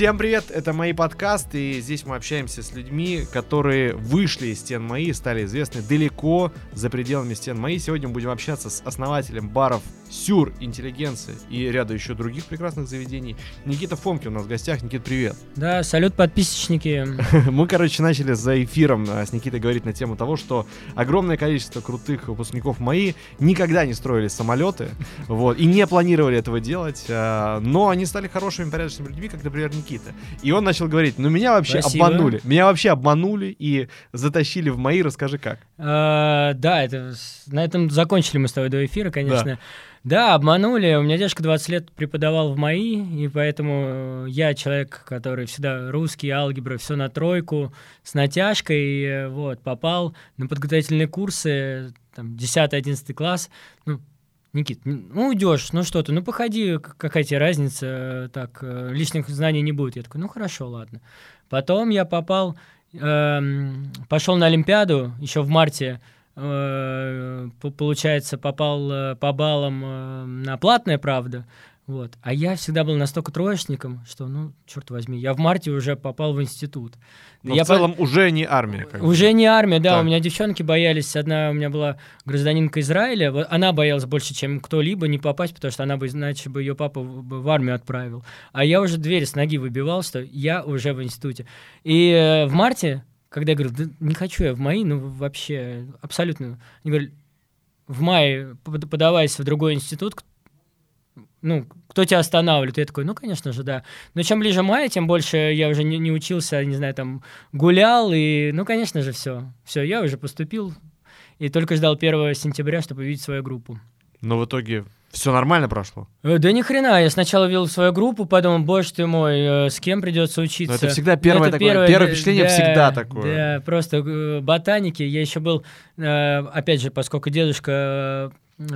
Всем привет, это мои подкасты, и здесь мы общаемся с людьми, которые вышли из стен мои, стали известны далеко за пределами стен мои. Сегодня мы будем общаться с основателем баров Сюр, Интеллигенция и ряда еще других прекрасных заведений. Никита Фомки у нас в гостях. Никит, привет. Да, салют, подписчики. Мы, короче, начали за эфиром а, с Никитой говорить на тему того, что огромное количество крутых выпускников мои никогда не строили самолеты, вот, и не планировали этого делать, а, но они стали хорошими, порядочными людьми, как, например, Никита. И он начал говорить, ну меня вообще Спасибо. обманули, меня вообще обманули и затащили в мои, расскажи как. А, да, это на этом закончили мы с тобой до эфира, конечно. Да. обманули. У меня дедушка 20 лет преподавал в МАИ, и поэтому э, я человек, который всегда русский, алгебра, все на тройку, с натяжкой, э, вот, попал на подготовительные курсы, там, 10-11 класс, ну, Никит, ну уйдешь, ну что ты, ну походи, какая тебе разница, э, так, э, лишних знаний не будет. Я такой, ну хорошо, ладно. Потом я попал, эм, пошел на Олимпиаду еще в марте, э, по- получается, попал э, по баллам э, на платное, правда, вот. А я всегда был настолько троечником, что, ну, черт возьми, я в марте уже попал в институт. Но я в по- целом уже не армия. как бы. уже не армия, да, Так. у меня девчонки боялись. Одна у меня была гражданинка Израиля, вот она боялась больше, чем кто-либо не попасть, потому что она бы, иначе бы ее папа в бы армию отправил. А я уже дверь с ноги выбивал, что я уже в институте. И э, в марте, когда я говорю, да не хочу я в МАИ, ну вообще абсолютно. Они говорят, в мае под- подавайся в другой институт, ну, кто тебя останавливает? Я такой, ну, конечно же, да. Но чем ближе мая, тем больше я уже не, не учился, не знаю, там, гулял, и, ну, конечно же, все. Все, я уже поступил, и только ждал 1 сентября, чтобы увидеть свою группу. Но в итоге все нормально прошло. Э, Да ни хрена, я сначала ввел свою группу, подумал, боже ты мой, э, с кем придется учиться. Но это всегда первое Это такое- первое да, впечатление да, всегда такое. Да, просто э, ботаники. Я еще был, опять же, поскольку дедушка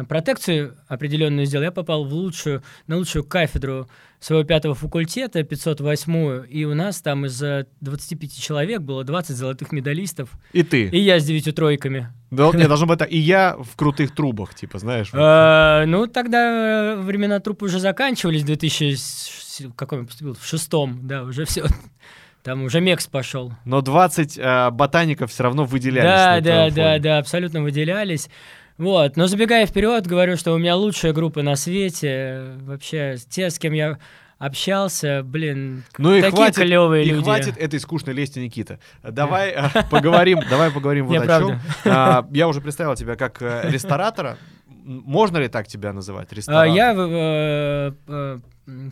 протекцию определенную сделал, я попал в лучшую, на лучшую кафедру своего пятого факультета, 508-ю, и у нас там из э, 25 человек было 20 золотых медалистов, И ты. и я с девятью тройками. Да, нет, должно быть так. И я в крутых трубах, типа, знаешь. Э, Ну, тогда э, времена трупа уже заканчивались, в 2000, с- в каком я поступил? В шестом, да, уже все. Там уже Мекс пошел. Но 20 э, ботаников все равно выделялись. Да, да, да, да, абсолютно выделялись. Вот, но забегая вперед, говорю, что у меня лучшая группа на свете. Вообще, те, с кем я общался, блин, Ну и такие хватит, клевые и люди. хватит этой скучной лести, Никита. Давай э, поговорим, давай поговорим вот о чем. А, Я уже представил тебя как э, ресторатора. Можно ли так тебя называть? А, Ресторатор? Я э,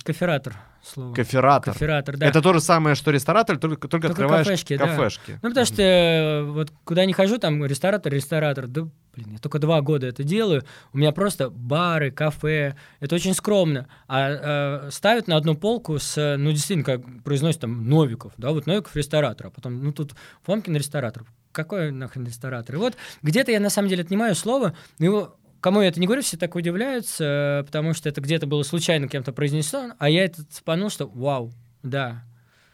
кофератор, слово. Кофератор. Кофератор, да. Это то же самое, что ресторатор, только, только, Только открываешь кафешки, да. кафешки. Ну, потому что э, вот куда не хожу, там ресторатор, ресторатор, да, блин, я только два года это делаю, у меня просто бары, кафе, это очень скромно, а э, ставят на одну полку с, ну, действительно, как произносят там Новиков, да, вот Новиков ресторатор, а потом, ну, тут Фомкин ресторатор, какой нахрен ресторатор? И вот где-то я на самом деле отнимаю слово, но его Кому я это не говорю, все так удивляются, э, потому что это где-то было случайно кем-то произнесено, а я это цепанул, что вау, да,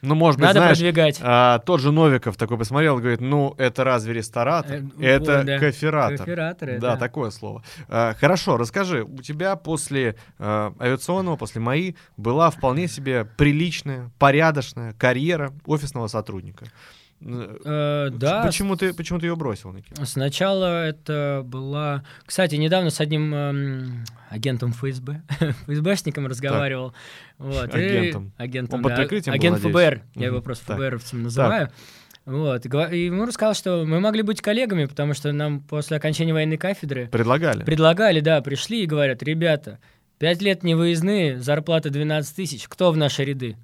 Ну, может быть, надо продвигать. а, тот же Новиков такой посмотрел и говорит, ну, это разве ресторатор? Э, это да. кофератор. Кофераторы, Да, да. такое слово. А, хорошо, расскажи, у тебя после э, авиационного, после МАИ была вполне себе приличная, порядочная карьера офисного сотрудника. Э, Э, да, Почему ты, почему ты ее бросил, Никита? Сначала это была... Кстати, недавно с одним эм, агентом ФСБ, ФСБшником разговаривал. Вот, и- Агентом. агентом, Он под да. прикрытием был, Агент надеюсь? ФБР. Я Мгм. его просто Так. ФБРовцем называю. Вот, и гова- и ему рассказал, что мы могли быть коллегами, потому что нам после окончания военной кафедры Предлагали? предлагали, да, пришли и говорят, ребята, пять лет не выездные, зарплата 12 тысяч, кто в наши ряды?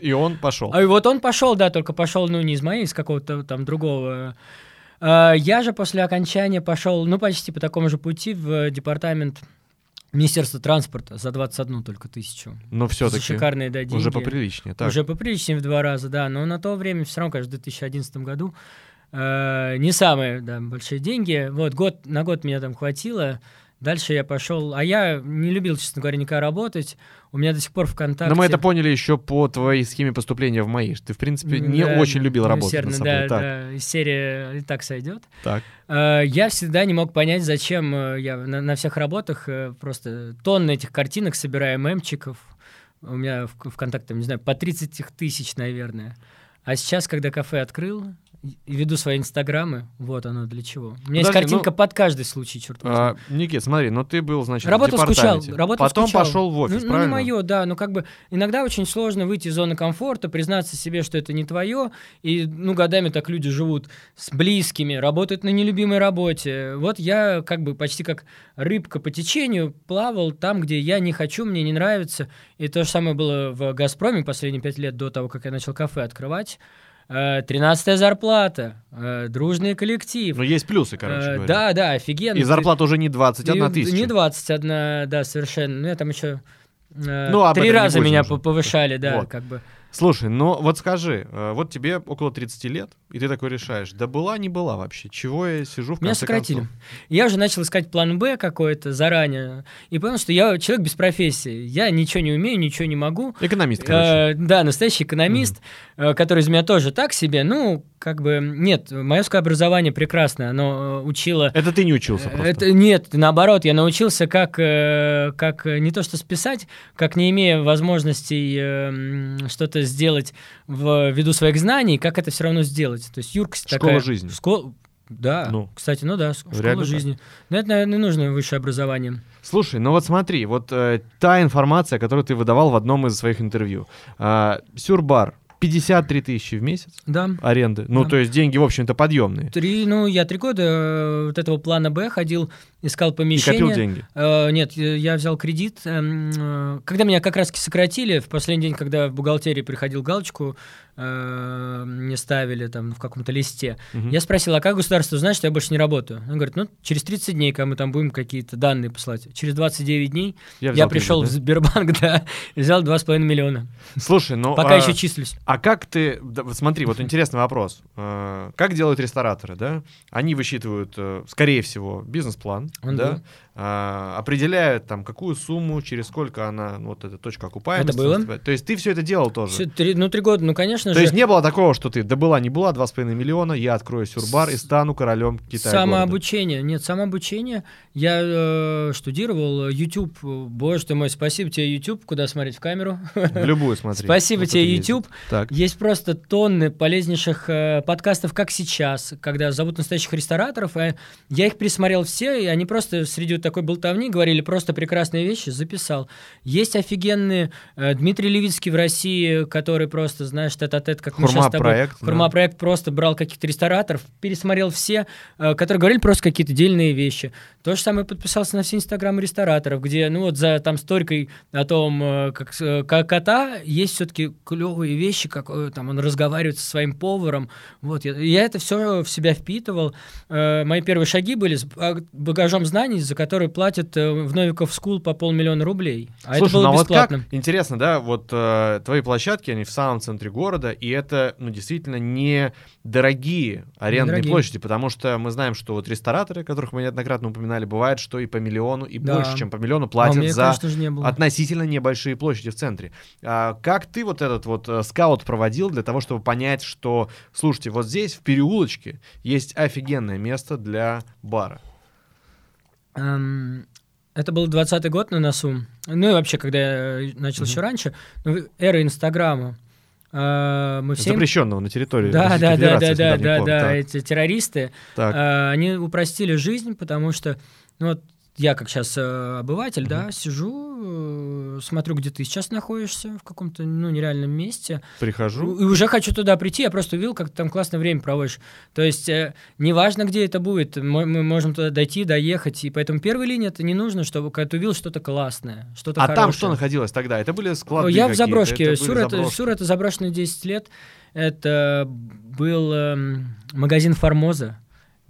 И он пошел. А и вот он пошел, да, только пошел, ну, не из моей, из какого-то там другого. А, Я же после окончания пошел, ну, почти по такому же пути в департамент Министерства транспорта за 21 только тысячу. Но все-таки шикарные, да, деньги. уже поприличнее. Так. Уже поприличнее в два раза, да. Но на то время, все равно, конечно, в 2011 году э, не самые да, большие деньги. Вот, год, на год меня там хватило. Дальше я пошел, а я не любил, честно говоря, никогда работать. У меня до сих пор ВКонтакте... Но мы это поняли еще по твоей схеме поступления в МАИ. Ты, в принципе, не Да, очень любил работать серно, над собой. Да, так, да, из серии и так сойдет. так. Э, Я всегда не мог понять, зачем э, я на, на всех работах э, просто тонны этих картинок собираю, мемчиков, у меня в ВКонтакте, не знаю, по 30 тысяч, наверное. А сейчас, когда кафе открыл, веду свои инстаграмы, вот оно для чего. У меня есть Подожди, картинка ну, под каждый случай, черт возьми. А, Никит, смотри, ну ты был, значит, Работал, в скучал, работал, Потом скучал. пошел в офис, ну, правильно? Ну, не мое, да, но как бы иногда очень сложно выйти из зоны комфорта, признаться себе, что это не твое, и, ну, годами так люди живут с близкими, работают на нелюбимой работе. Вот я как бы почти как рыбка по течению плавал там, где я не хочу, мне не нравится, и то же самое было в «Газпроме» последние пять лет до того, как я начал кафе открывать. Э, Тринадцатая зарплата, э, дружный коллектив. Ну, есть плюсы, короче Э, говоря. Да, да, офигенно. И зарплата уже не 21 И- тысяча. Не 21, да, совершенно. Ну, я там еще Ну, три раза меня уже. по- повышали, да, Вот. как бы. Слушай, ну вот скажи, э, вот тебе около 30 лет, и ты такой решаешь, да была, не была вообще, чего я сижу в Меня сократили. концов? Я уже начал искать план Б какой-то заранее, и понял, что я человек без профессии. Я ничего не умею, ничего не могу. Экономист, короче. Э, да, настоящий экономист, э, который из меня тоже так себе. Ну, как бы, нет, мое образование прекрасное, оно э, учило... Это ты не учился просто. Это нет, наоборот, я научился как, э, как э, не то что списать, как не имея возможностей э, сделать в ввиду своих знаний, как это все равно сделать. То есть Школа такая... жизни. Школа- Да, Ну. кстати, ну да, школа жизни. Но это, наверное, не нужно высшее образование. Слушай, ну вот смотри, вот э, та информация, которую ты выдавал в одном из своих интервью. А, Сюрбар, 53 тысячи в месяц Да. аренды. Ну, Да. то есть деньги, в общем-то, подъемные. Три, ну, я три года э, вот этого плана Б ходил, искал И помещение. копил деньги. Э, нет, я я взял кредит. эм, э, Когда меня как раз сократили, в последний день, когда в бухгалтерии приходил галочку, э, мне ставили там в каком-то листе, Мгм. я спросил, а как государство знает, что я больше не работаю? Он говорит, ну, через 30 дней, когда мы там будем какие-то данные посылать. Через 29 дней я, взял пришел в кредит, Сбербанк, да, и взял 2,5 миллиона. да? Слушай, ну... Пока а, еще числюсь. А как ты... да, вот смотри, вот интересный вопрос. Э, Как делают рестораторы, да? Они высчитывают, э, скорее всего, бизнес-план, Он да? был. А, определяют там, какую сумму, через сколько она, ну, вот эта точка окупаемости. Это было? То есть ты все это делал тоже? Всё, три- ну, три года, ну, конечно То же. есть не было такого, что ты, да была, не была, 2,5 миллиона, я открою сюрбар и стану королем Китая. города. Самообучение. Нет, самообучение. Я э, штудировал э, YouTube. Боже ты мой, спасибо тебе, YouTube. Куда смотреть в камеру? В любую смотри. Спасибо тебе. YouTube. Так. Есть просто тонны полезнейших э, подкастов, как сейчас, когда зовут настоящих рестораторов. э, я их присмотрел все, и они просто среди вот такой болтовни говорили просто прекрасные вещи, записал. Есть офигенные э, Дмитрий Левицкий в России, который просто, знаешь, тет-а-тет, как мы сейчас с тобой... Хурма-проект, да. Хурма-проект просто брал каких-то рестораторов, пересмотрел все, э, которые говорили просто какие-то дельные вещи. То же самое подписался на все инстаграмы рестораторов, где, ну вот за там сторикой о том, э, как, э, как кота, есть все-таки клевые вещи, как э, там он разговаривает со своим поваром. Вот, я, я это все в себя впитывал. Э, мои первые шаги были с ба- багажом знаний, за которые платят э, в Новиков School по полмиллиона рублей. А Слушай, это было ну а вот бесплатно. как, интересно, да, вот э, твои площадки, они в самом центре города, и это, ну, действительно не дорогие арендные Недорогие. площади, потому что мы знаем, что вот рестораторы, которых мы неоднократно упоминали, бывает, что и по миллиону, и Да. больше, чем по миллиону А платят меня, за конечно не было. относительно небольшие площади в центре. А как ты вот этот вот э, скаут проводил для того, чтобы понять, что, слушайте, вот здесь, в переулочке, есть офигенное место для бара? Эм, Это был 20-й год на носу. Ну и вообще, когда я э, начал еще раньше, ну, эра Инстаграма. Э, Мы все... Запрещенного на территории Да, Российской да, да, Федерации да, да, да, пор. да, Так, эти террористы, так. э, они упростили жизнь, потому что, ну вот я как сейчас обыватель, да, сижу, э, смотрю, где ты сейчас находишься, в каком-то, ну, нереальном месте, Прихожу. и уже хочу туда прийти, я просто увидел, как ты там классное время проводишь. То есть, э, неважно, где это будет, мы, мы можем туда дойти, доехать, и поэтому первой линии это не нужно, чтобы когда ты увидел что-то классное, что-то А там хорошее. что находилось тогда? Это были склады Я в заброшке. были Сюр это? Сюр это заброшенный 10 лет. Это был эм, магазин Формоза.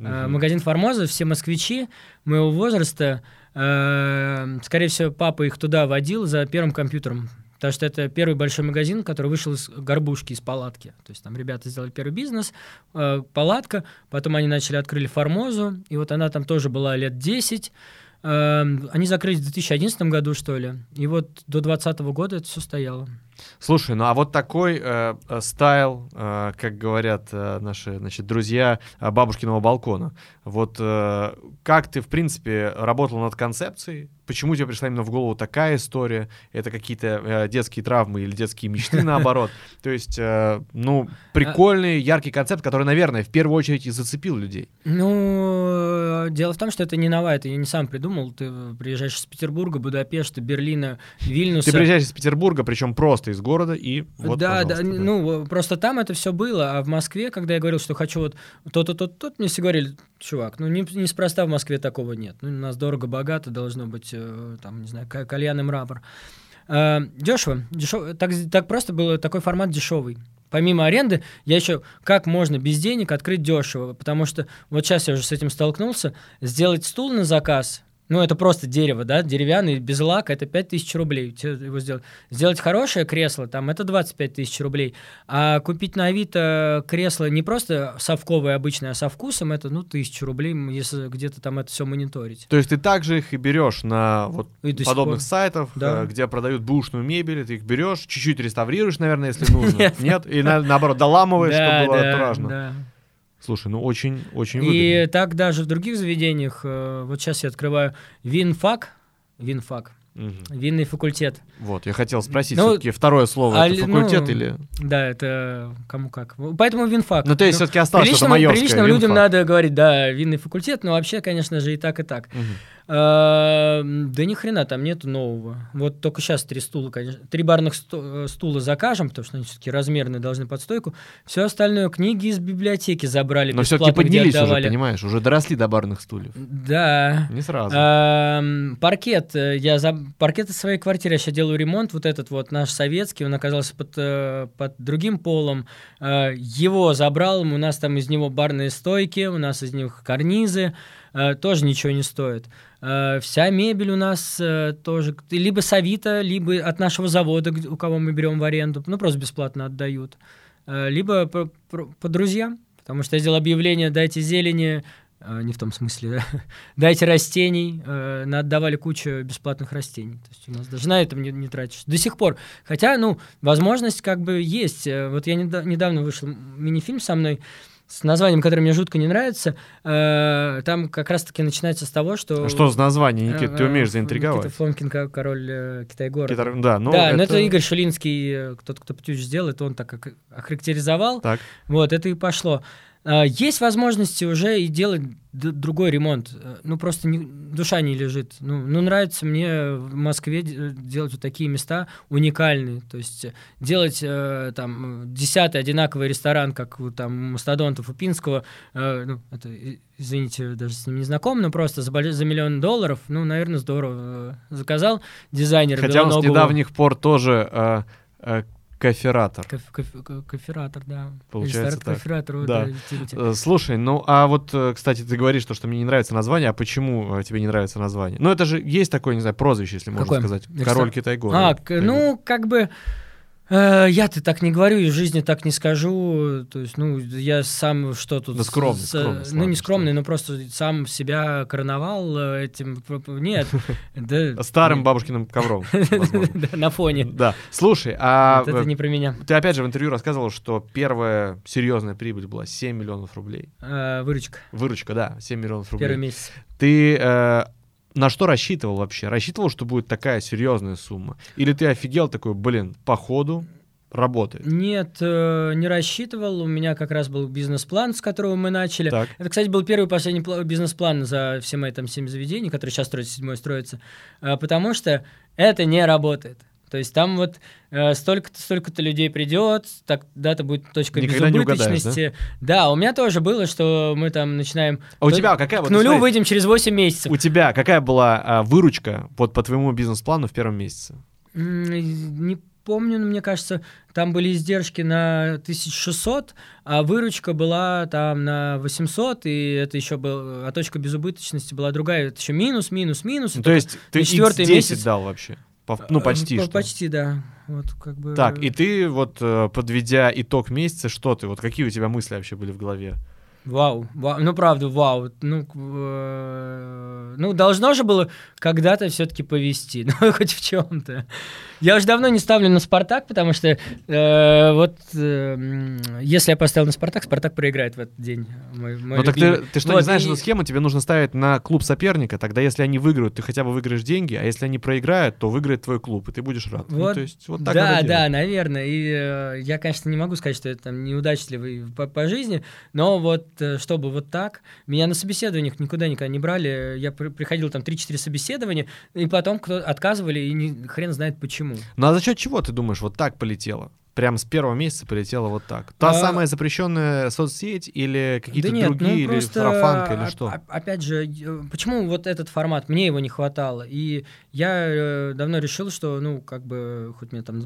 Э, Мгм. Магазин Формоза, все москвичи моего возраста, э, скорее всего, папа их туда водил за первым компьютером. Потому что это первый большой магазин, который вышел из горбушки, из палатки. То есть там ребята сделали первый бизнес, э, палатка, потом они начали, открыли Формозу, и вот она там тоже была лет 10. Эм, Они закрылись в 2011 году, что ли, и вот до 2020 года это все стояло. Слушай, ну а вот такой э, э, стайл, э, как говорят э, наши значит, друзья э, бабушкиного балкона. Вот э, как ты, в принципе, работал над концепцией? Почему тебе пришла именно в голову такая история? Это какие-то э, детские травмы или детские мечты, наоборот? То есть, э, ну, прикольный, яркий концепт, который, наверное, в первую очередь и зацепил людей. Ну, дело в том, что это не новое, это я не сам придумал. Ты приезжаешь из Петербурга, Будапешта, Берлина, Вильнюса. Ты приезжаешь из Петербурга, причем просто из города, и вот, да, да, да. ну, просто там это все было, а в Москве, когда я говорил, что хочу вот то-то, то-то, то мне все говорили, чувак, ну, не, неспроста в Москве такого нет. Ну, у нас дорого-богато должно быть, э, там, не знаю, ка- кальян и мрамор. Э, дешево, дешево, так, так просто было, такой формат дешевый. Помимо аренды, я еще как можно без денег открыть дешево, потому что вот сейчас я уже с этим столкнулся, сделать стул на заказ, ну, это просто дерево, да, деревянный, без лака, это 5000 рублей его сделать. Сделать хорошее кресло, там, это 25 тысяч рублей. А купить на Авито кресло не просто совковое обычное, а со вкусом, это, ну, тысячу рублей, если где-то там это все мониторить. То есть ты также их и берешь на вот И подобных пор. сайтах, Да. э, где продают бушную мебель, ты их берешь, чуть-чуть реставрируешь, наверное, если нужно. Нет. И на- наоборот, доламываешь, чтобы было антуражно. Слушай, ну очень, очень И выгодно. так даже в других заведениях, э, вот сейчас я открываю винфак, винфак, Мгм. винный факультет. Вот, я хотел спросить, Ну, все-таки второе слово а это ли- факультет ну, или... Да, это кому как. Поэтому винфак. Ну, то есть все-таки осталось что-то Приличным, майорское. приличным людям надо говорить, да, винный факультет, но вообще, конечно же, и так, и так. Мгм. А, Да ни хрена там нету нового. Вот только сейчас три стула, конечно. Три барных э, стула закажем, потому что они все-таки размерные, должны под стойку. Все остальное книги из библиотеки забрали, Но все-таки поднялись уже, понимаешь, уже доросли до барных стульев. Да. Не сразу. Ам, паркет. э, Я за паркет из своей квартиры. Я сейчас делаю ремонт. Вот этот вот наш советский, он оказался под, э, под другим полом. Его забрал. У нас там из него барные стойки, у нас из них карнизы. Э, Тоже ничего не стоит. Э, Вся мебель у нас э, тоже либо с Авито, либо от нашего завода, у кого мы берем в аренду. Ну, просто бесплатно отдают. Либо по, по- по друзьям. Потому что я сделал объявление «дайте зелени», не в том смысле, да. дайте растений, на- отдавали кучу бесплатных растений. То есть у нас даже на этом не, не тратишь. До сих пор. Хотя, ну, возможность как бы есть. Вот я неда- недавно вышел мини-фильм со мной с названием, которое мне жутко не нравится. Э, Там как раз-таки начинается с того, что... А Что за название, Никит? Ты э, умеешь Никита заинтриговать? Фомкин, ко- король э, Китай-города. Китар- Да, ну да, но это Игорь Шелинский, э, тот, кто «Птюч» сделал, это он так охарактеризовал. Так. Вот, это и пошло. А, Есть возможности уже и делать другой ремонт. Э, Ну, просто не- душа не лежит. Ну, ну, нравится мне в Москве де- делать вот такие места уникальные. То есть э, делать э, там десятый одинаковый ресторан, как у там у Мастодонтов, у Пинского, э, ну, это, и- извините, даже с ним не знаком, но просто за, за миллион долларов, ну, наверное, здорово. Э, Заказал дизайнер Хотя он с Белоногову. недавних пор тоже э, э, кофератор. Коф- коф- ко- Кофератор, да. Получается так. Кофератор, Да. да, типа, Э, Слушай, ну а вот, э, кстати, ты говоришь, то, что мне не нравится название, а почему э, тебе не нравится название? Ну это же есть такое, не знаю, прозвище, если можно Какое? сказать. Король Китай-города. А, к- ну, как бы... э, я-то так не говорю, и в жизни так не скажу. То есть, ну, я сам что тут... Да скромный, с- скромный, ну, ладно, не скромный, но просто сам себя короновал э, этим... Нет. да, Старым бабушкиным ковром. На фоне. Да. Слушай, а это э, не про меня. ты опять же в интервью рассказывал, что первая серьезная прибыль была 7 миллионов рублей. Выручка. Выручка, да, 7 миллионов Первый рублей. месяц. Ты на что рассчитывал вообще? Рассчитывал, что будет такая серьезная сумма? Или ты офигел такой, блин, походу работает? Нет, э, не рассчитывал. У меня как раз был бизнес-план, с которого мы начали. Так. Это, кстати, был первый и последний пла- бизнес-план за все мои там семь заведений, которые сейчас строятся, седьмой строится, А, потому что это не работает. То есть там вот э, столько-то, столько-то людей придет, так дата будет точка Никогда безубыточности. да? у меня тоже было, что мы там начинаем А у То- тебя какая к вот, нулю смотри, выйдем через 8 месяцев. У тебя какая была а, выручка вот по твоему бизнес-плану в первом месяце? Не помню, но мне кажется, там были издержки на 1600, а выручка была там на 800, и это еще был, а точка безубыточности была другая, это еще минус, минус, минус. Ну, то есть ты четвертый X10 месяц- дал вообще? Ну, Э, почти по- что. Почти, да. Вот как бы... Так, и ты вот, э, подведя итог месяца, что ты, вот какие у тебя мысли вообще были в голове? Вау, вау, ну правда, вау. Ну, э, ну должно же было когда-то все-таки повести, ну хоть в чем-то. Я уже давно не ставлю на Спартак, потому что э, вот э, если я поставил на Спартак, Спартак проиграет в этот день. Мой, мой ну так ты, ты что, вот, не знаешь и... эту схему? Тебе нужно ставить на клуб соперника. Тогда если они выиграют, ты хотя бы выиграешь деньги, а если они проиграют, то выиграет твой клуб, и ты будешь рад. Ну, вот, ну, то есть, вот так да, да, наверное. И э, я, конечно, не могу сказать, что это там неудачливый по, по жизни, но вот э, чтобы вот так, меня на собеседованиях никуда никогда не брали. Я при, приходил там 3-4 собеседования, и потом кто отказывали, и не, хрен знает почему. Ну а за счет чего ты думаешь, вот так полетело? Прям с первого месяца полетело вот так. Та а... самая запрещенная соцсеть или какие-то да нет, другие, ну, или просто, сарафанка, или что? Опять же, почему вот этот формат? Мне его не хватало. И я э, давно решил, что, ну, как бы, хоть меня там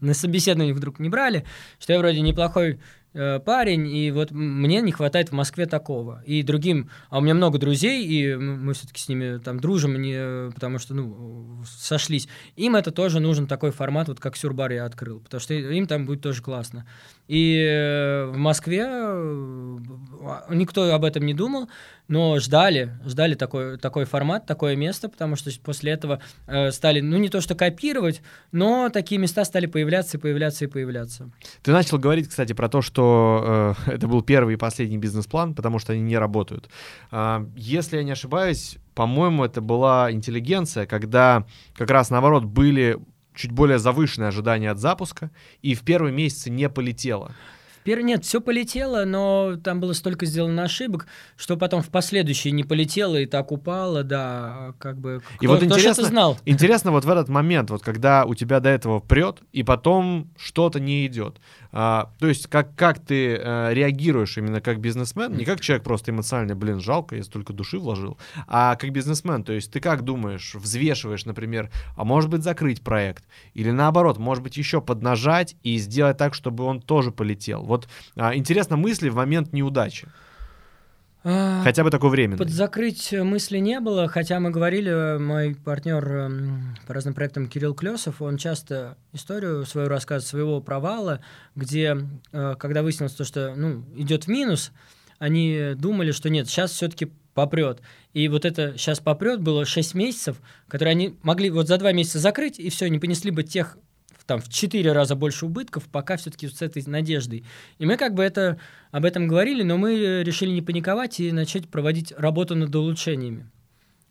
на собеседование вдруг не брали, что я вроде неплохой Э, парень, и вот мне не хватает в Москве такого. И другим, а у меня много друзей, и мы все-таки с ними там дружим, не, потому что, ну, сошлись. Им это тоже нужен такой формат, вот как Сюрбар я открыл, потому что им там будет тоже классно. И э, в Москве э, никто об этом не думал, но ждали, ждали такой, такой формат, такое место, потому что после этого э, стали, ну не то что копировать, но такие места стали появляться и появляться и появляться. Ты начал говорить, кстати, про то, что э, это был первый и последний бизнес-план, потому что они не работают. Э, если я не ошибаюсь, по-моему, это была интеллигенция, когда как раз наоборот были чуть более завышенные ожидания от запуска, и в первые месяцы не полетело. Пер... Нет, все полетело, но там было столько сделано ошибок, что потом в последующие не полетело и так упало, да, как бы. И кто, вот интересно, знал. интересно вот в этот момент, вот когда у тебя до этого прет, и потом что-то не идет. А, то есть как, как ты а, реагируешь именно как бизнесмен, не как человек просто эмоционально, блин, жалко, я столько души вложил, а как бизнесмен, то есть ты как думаешь, взвешиваешь, например, а может быть закрыть проект, или наоборот, может быть еще поднажать и сделать так, чтобы он тоже полетел. Вот а, интересно мысли в момент неудачи. А, хотя бы такое время. Подзакрыть мысли не было, хотя мы говорили, мой партнер эм, по разным проектам Кирилл Клесов, он часто историю свою рассказывает своего провала, где, э, когда выяснилось то, что ну, идет в минус, они думали, что нет, сейчас все-таки попрет. И вот это сейчас попрет было 6 месяцев, которые они могли вот за 2 месяца закрыть, и все, не понесли бы тех там в четыре раза больше убытков, пока все-таки с этой надеждой. И мы как бы это, об этом говорили, но мы решили не паниковать и начать проводить работу над улучшениями.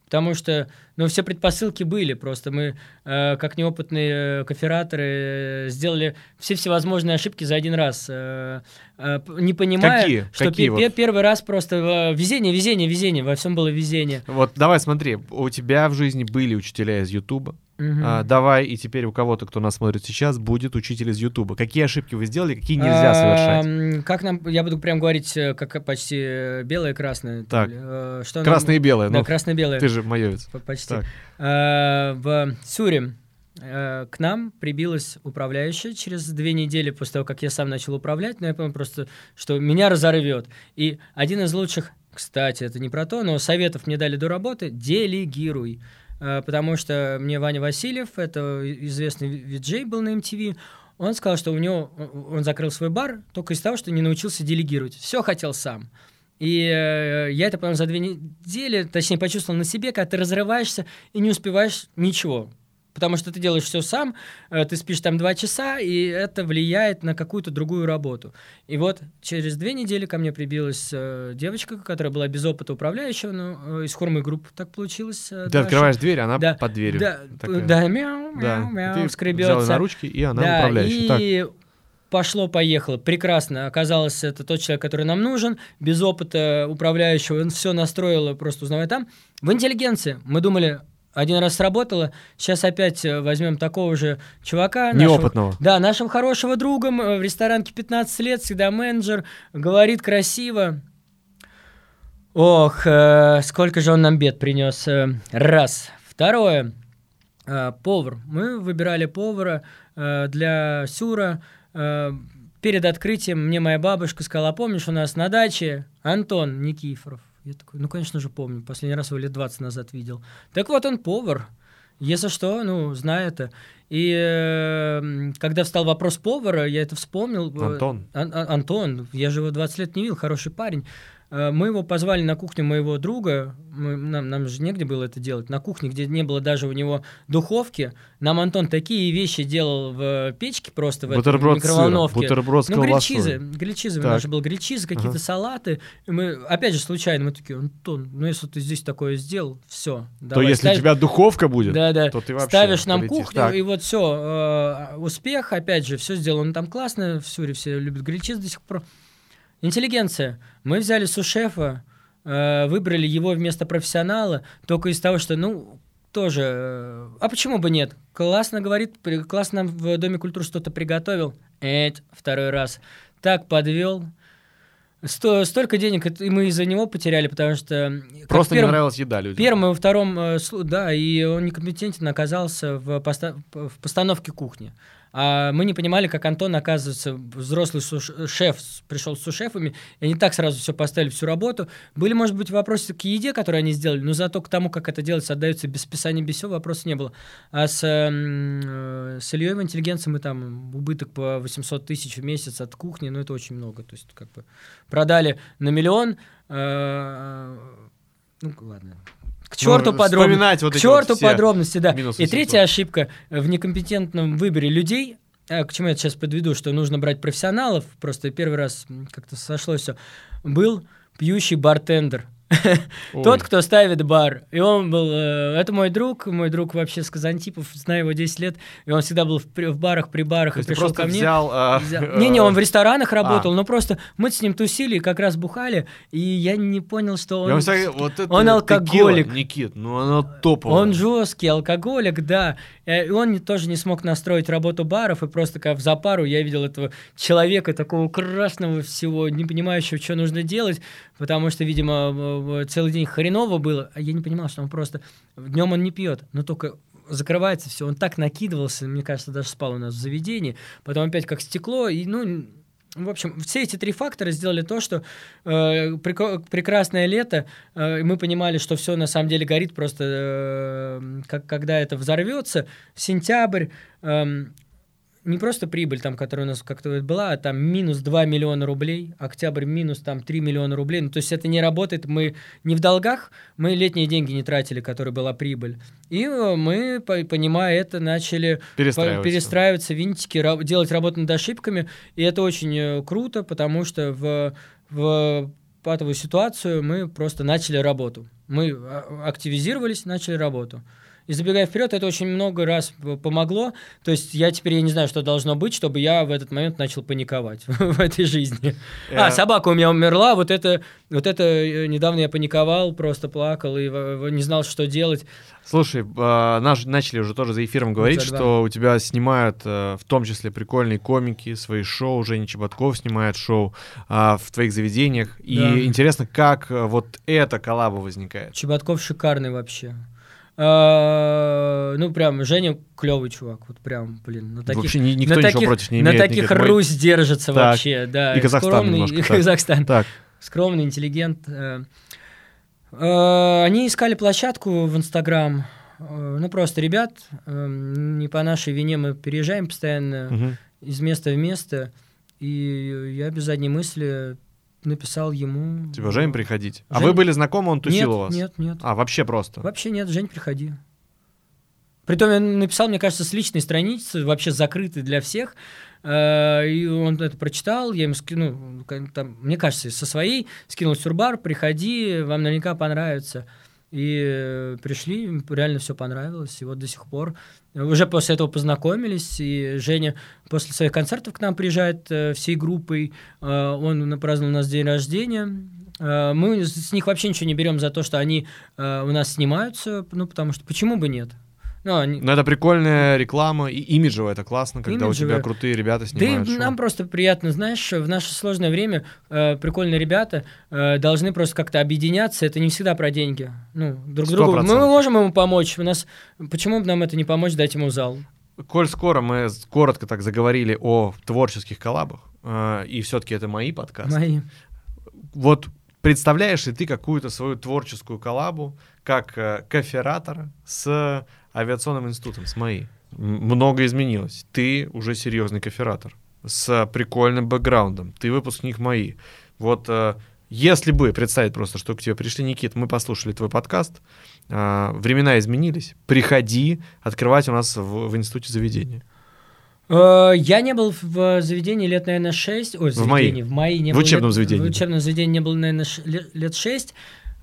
Потому что, ну, все предпосылки были, просто мы, э, как неопытные кофераторы, э, сделали все всевозможные ошибки за один раз, э, э, не понимая, Какие? что Какие вот? первый раз просто э, везение, везение, везение, во всем было везение. Вот давай смотри, у тебя в жизни были учителя из Ютуба, Угу. А, давай, и теперь у кого-то, кто нас смотрит сейчас, будет учитель из Ютуба. Какие ошибки вы сделали, какие нельзя совершать? Как нам, я буду прям говорить, э, как почти белое и красное. Так, что красное нам... и белое. Да, ну, красное и белое. Ты же майовец. Почти. Так. А, в Сюре к нам прибилась управляющая через две недели после того, как я сам начал управлять, но я понял просто, что меня разорвет. И один из лучших, кстати, это не про то, но советов мне дали до работы, делегируй. Э, потому что мне Ваня Васильев, это известный виджей был на MTV, он сказал, что у него он закрыл свой бар только из-за того, что не научился делегировать. Все хотел сам. И э, я это, по за две недели, точнее, почувствовал на себе, когда ты разрываешься и не успеваешь ничего потому что ты делаешь все сам, э, ты спишь там два часа, и это влияет на какую-то другую работу. И вот через две недели ко мне прибилась э, девочка, которая была без опыта управляющего, ну, э, из хормы групп так получилось. Ты Даша. открываешь дверь, она да, под дверью. Да, да мяу, мяу, да. мяу, ты скребется. Взяла на ручки, и она да, управляющая. И... Так пошло-поехало. Прекрасно. Оказалось, это тот человек, который нам нужен. Без опыта управляющего он все настроил, просто узнавая там. В интеллигенции мы думали, один раз сработало, сейчас опять э, возьмем такого же чувака. Неопытного. Нашего, да, нашим хорошего другом, э, в ресторанке 15 лет, всегда менеджер, говорит красиво. Ох, э, сколько же он нам бед принес. Э, раз. Второе. Э, повар. Мы выбирали повара э, для Сюра. Э, перед открытием мне моя бабушка сказала, помнишь, у нас на даче Антон Никифоров. Я такой, ну, конечно же, помню. Последний раз его лет 20 назад видел. Так вот, он повар. Если что, ну, знаю это. И э, когда встал вопрос повара, я это вспомнил. Антон. Ан- Антон, я же его 20 лет не видел, хороший парень. Э, мы его позвали на кухню моего друга, мы, нам, нам же негде было это делать, на кухне, где не было даже у него духовки. Нам Антон такие вещи делал в печке просто, в бутерброд этой микроволновке. Сыра, бутерброд с ну, грильчизы, грильчизы, у Так. нас же был грильчизы, какие-то Ага. салаты. И мы, опять же, случайно, мы такие, Антон, ну если ты здесь такое сделал, все. То если у тебя духовка будет, да, да. то ты вообще Ставишь нам полетишь. кухню, Так. и вот все, успех, опять же, все сделано там классно, в Суре все любят грильчиз до сих пор. Интеллигенция. Мы взяли сушефа, э, выбрали его вместо профессионала, только из того, что, ну, тоже, э, а почему бы нет? Классно говорит, классно нам в Доме культуры что-то приготовил. Эт, второй раз. Так подвел. Сто- столько денег и мы из-за него потеряли, потому что... Просто первым- не нравилась еда людям. в первом и втором, э, да, и он некомпетентен оказался в, поста- в постановке кухни. А мы не понимали, как Антон, оказывается, взрослый шеф пришел с сушефами, и они так сразу все поставили, всю работу. Были, может быть, вопросы к еде, которые они сделали, но зато к тому, как это делается, отдается без списания, без всего, вопросов не было. А с, эм, э, с Ильей в интеллигенции мы там убыток по 800 тысяч в месяц от кухни, ну это очень много. То есть как бы продали на миллион, э, ну ладно. К черту Ну, подробности. вот К черту вот подробности, да. И третья ошибка в некомпетентном выборе людей. а, К чему я сейчас подведу, что нужно брать профессионалов, просто первый раз как-то сошло все, был пьющий бартендер. Тот, кто ставит бар. И он был... э, это мой друг, мой друг вообще с Казантипов, знаю его 10 лет, и он всегда был в, при- в барах, при барах, То и пришел ко мне. взял... а, Взял- Не-не, он в ресторанах работал, А. но просто мы с ним тусили и как раз бухали, и я не понял, что он... вот он текила, алкоголик. Никит, ну она топовая. Он жесткий алкоголик, да. Э, И он тоже не смог настроить работу баров, и просто как в запару я видел этого человека, такого красного всего, не понимающего, что нужно делать, потому что, видимо, целый день хреново было, а я не понимал, что он просто... Днем он не пьет, но только закрывается все. Он так накидывался, мне кажется, даже спал у нас в заведении, потом опять как стекло, и, ну, в общем, все эти три фактора сделали то, что э, прекрасное лето, э, мы понимали, что все на самом деле горит просто, э, как, когда это взорвется. Сентябрь, эм, не просто прибыль, там, которая у нас как-то была, а там минус 2 миллиона рублей, октябрь минус там 3 миллиона рублей. Ну, то есть это не работает, мы не в долгах, мы летние деньги не тратили, которая была прибыль. И э, мы, по- понимая это, начали Перестраиваться. перестраиваться, винтики, делать работу над ошибками. И это очень э, круто, потому что в, в патовую ситуацию мы просто начали работу. Мы а, активизировались, начали работу. И забегая вперед, это очень много раз помогло. То есть я теперь я не знаю, что должно быть, чтобы я в этот момент начал паниковать в этой жизни. А, Э, собака у меня умерла, вот это, вот это э, недавно я паниковал, просто плакал и не знал, что делать. Слушай, а, наш, начали уже тоже за эфиром говорить, за два. что у тебя снимают э, в том числе прикольные комики, свои шоу, Женя Чеботков снимает шоу а, в твоих заведениях. Да. И интересно, как вот эта коллаба возникает. Чеботков шикарный вообще. А, Ну, прям, Женя клевый чувак. Вот прям, блин, на таких... Вообще ни- никто на таких, против не на имеет. таких никаких. Мой- Русь держится Так. вообще, да. И Казахстан скромный, немножко, и. Казахстан. Так, Скромный, интеллигент. э. Э, Они искали площадку в Инстаграм. Э, Ну, просто ребят, э, не по нашей вине мы переезжаем постоянно мгм. из места в место. И я без задней мысли написал ему... Типа, Жень, приходить. А Жень- вы были знакомы, он тусил нет, у вас? Нет, нет. А, вообще просто? Вообще нет, Жень, приходи. Притом я написал, мне кажется, с личной страницы, вообще закрытой для всех. Э, И он это прочитал, я ему скинул, ну, там, мне кажется, со своей скинул в Сурбар, приходи, вам наверняка понравится. И э, пришли, им реально все понравилось, и вот до сих пор. э, Уже после этого познакомились, и Женя после своих концертов к нам приезжает э, всей группой, э, он напраздновал у нас день рождения. Мы с них вообще ничего не берем за то, что они у нас снимаются, ну, потому что почему бы нет? Ну, они... Ну, это прикольная реклама, и имиджевая, это классно, когда у тебя крутые ребята Да и снимают нам просто приятно, знаешь, в наше сложное время э, прикольные ребята э, должны просто как-то объединяться. Это не всегда про деньги. Ну, друг Сто другу. Мы можем ему помочь. У нас почему бы нам это не помочь, дать ему зал? Коль скоро мы коротко так заговорили о творческих коллабах, э, и все-таки это мои подкасты, Мои. вот представляешь ли ты какую-то свою творческую коллабу как э, кофератора с авиационным институтом, с МАИ, много изменилось. Ты уже серьезный кофератор с прикольным бэкграундом. Ты выпускник МАИ. Вот э, если бы представить просто, что к тебе пришли, Никит, мы послушали твой подкаст, э, времена изменились, приходи открывать у нас в, в институте заведения. Э, я не был в заведении лет, наверное, 6. Ой, в заведении, в МАИ не в был. учебном лет, заведении. В учебном заведении не было, наверное, лет 6.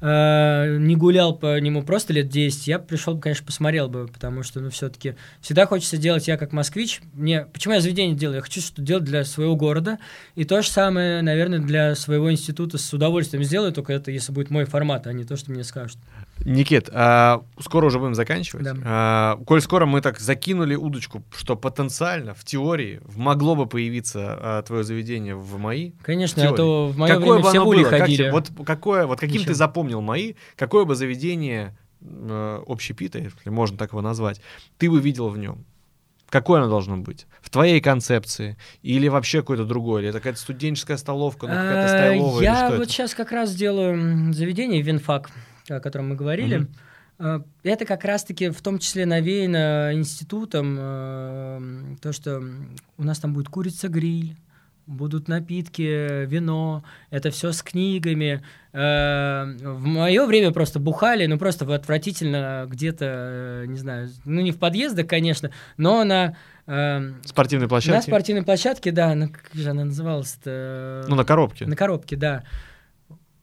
Э, не гулял по нему просто лет 10, я пришел бы, конечно, посмотрел бы, потому что, ну, все-таки всегда хочется делать я как москвич. Мне, почему я заведение делаю? Я хочу что-то делать для своего города, и то же самое, наверное, для своего института с удовольствием сделаю, только это если будет мой формат, а не то, что мне скажут. Никит, а, скоро уже будем заканчивать. Да. А, коль скоро мы так закинули удочку, что потенциально, в теории, могло бы появиться а, твое заведение в МАИ. Конечно, а то в мое какое время бы все были было? Как ходили. тебе- вот какое, вот каким Ничего. ты запомнил МАИ, какое бы заведение э, общепита, если можно так его назвать, ты бы видел в нем? Какое оно должно быть? В твоей концепции? Или вообще какое-то другое? Или это какая-то студенческая столовка, ну, какая-то А, стайловая? или Я вот сейчас как раз делаю заведение Винфак, о котором мы говорили. А, Это как раз-таки в том числе навеяно институтом, э, то, что у нас там будет курица-гриль, будут напитки, вино, это все с книгами. Э, В мое время просто бухали, ну просто отвратительно где-то, не знаю, ну не в подъездах, конечно, но на, Спортивной на площадке? спортивной площадке, да, на, как же она называлась-то? Ну, на коробке. На коробке, да.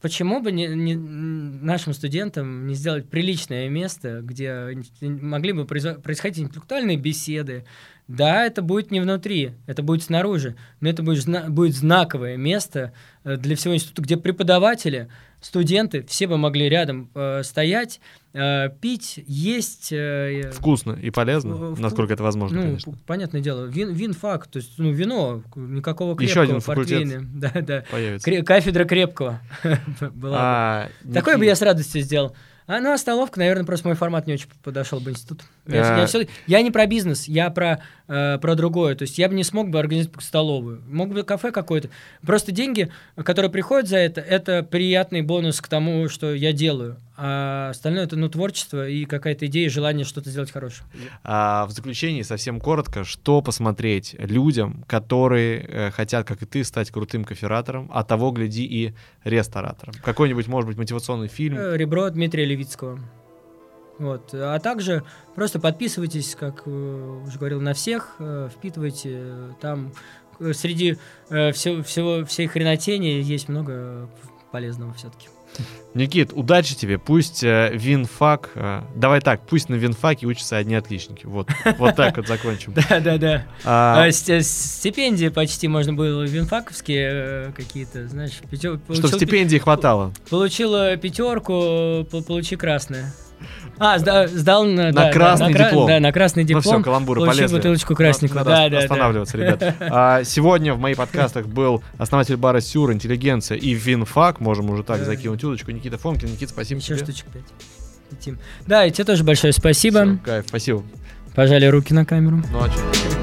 Почему бы не, не- нашим студентам не сделать приличное место, где могли бы происходить интеллектуальные беседы? Да, это будет не внутри, это будет снаружи, но это будет, будет знаковое место э, для всего института, где преподаватели, студенты, все бы могли рядом э, стоять, э, пить, есть. э, Вкусно и полезно, Вку- насколько это возможно, ну, конечно. понятное дело, вин, винфак, то есть ну, вино, никакого Еще крепкого, один факультет. Да, да. Появится. Кре- кафедра крепкого была. бы. А, Такое бы я с радостью сделал. А ну, а столовка, наверное, просто мой формат не очень подошел бы институт. Я, А. я всё- я не про бизнес, я про, э, про другое. То есть я бы не смог бы организовать столовую. Мог бы кафе какое-то. Просто деньги, которые приходят за это, это приятный бонус к тому, что я делаю. А остальное это ну, творчество и какая-то идея, желание что-то сделать хорошее. а, в заключении совсем коротко, что посмотреть людям, которые э, хотят, как и ты, стать крутым кофератором, а того, гляди, и ресторатором. Какой-нибудь, может быть, мотивационный фильм. Э, Ребро Дмитрия Левицкого. Вот. А также просто подписывайтесь, как э, уже говорил, на всех, э, впитывайте. э, Там среди э, всего, всего, всей хренотени есть много полезного все-таки. Никит, удачи тебе. Пусть э, Винфак... э, давай так, пусть на Винфаке учатся одни отличники. Вот, вот так вот закончим. Да-да-да. А, А, ст- стипендии почти можно было винфаковские какие-то, знаешь, Чтобы стипендии хватало. Получила пятерку, по- получи красное. А, сда- сдал на, да, да, красный кра- диплом. Да, на красный Ну диплом. все, каламбуры получи полезли. бутылочку красненького. Надо Да, да, да. останавливаться, ребят. А, сегодня в моих подкастах был основатель бара Сюр, Интеллигенция и Винфак. Можем уже так Да. закинуть удочку. Никита Фомкин. Никит, спасибо Еще тебе. штучек пять. Летим. Да, и тебе тоже большое спасибо. Всё, кайф, спасибо. Пожали руки на камеру. Ну а чё?